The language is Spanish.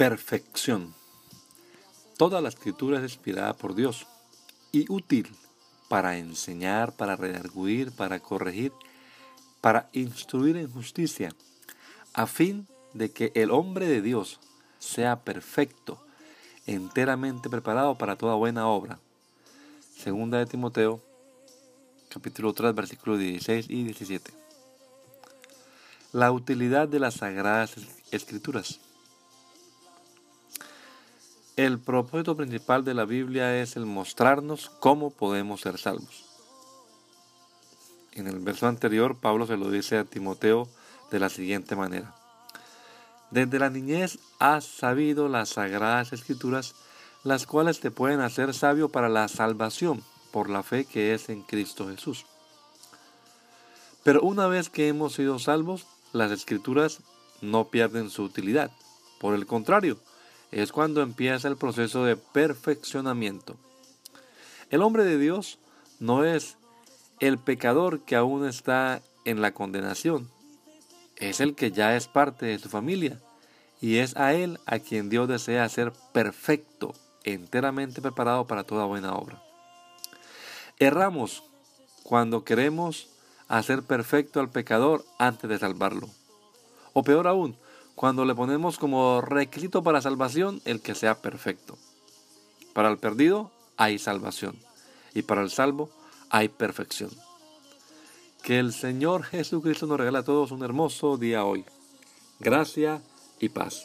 Perfección. Toda la escritura es inspirada por Dios y útil para enseñar, para redarguir, para corregir, para instruir en justicia, a fin de que el hombre de Dios sea perfecto, enteramente preparado para toda buena obra. Segunda de Timoteo, capítulo 3, versículos 16 y 17. La utilidad de las sagradas escrituras. El propósito principal de la Biblia es el mostrarnos cómo podemos ser salvos. En el verso anterior, Pablo se lo dice a Timoteo de la siguiente manera. Desde la niñez has sabido las sagradas escrituras, las cuales te pueden hacer sabio para la salvación por la fe que es en Cristo Jesús. Pero una vez que hemos sido salvos, las escrituras no pierden su utilidad. Por el contrario, es cuando empieza el proceso de perfeccionamiento. El hombre de Dios no es el pecador que aún está en la condenación, es el que ya es parte de su familia y es a él a quien Dios desea hacer perfecto, enteramente preparado para toda buena obra. Erramos cuando queremos hacer perfecto al pecador antes de salvarlo. O peor aún, cuando le ponemos como requisito para salvación el que sea perfecto. Para el perdido hay salvación y para el salvo hay perfección. Que el Señor Jesucristo nos regale a todos un hermoso día hoy. Gracia y paz.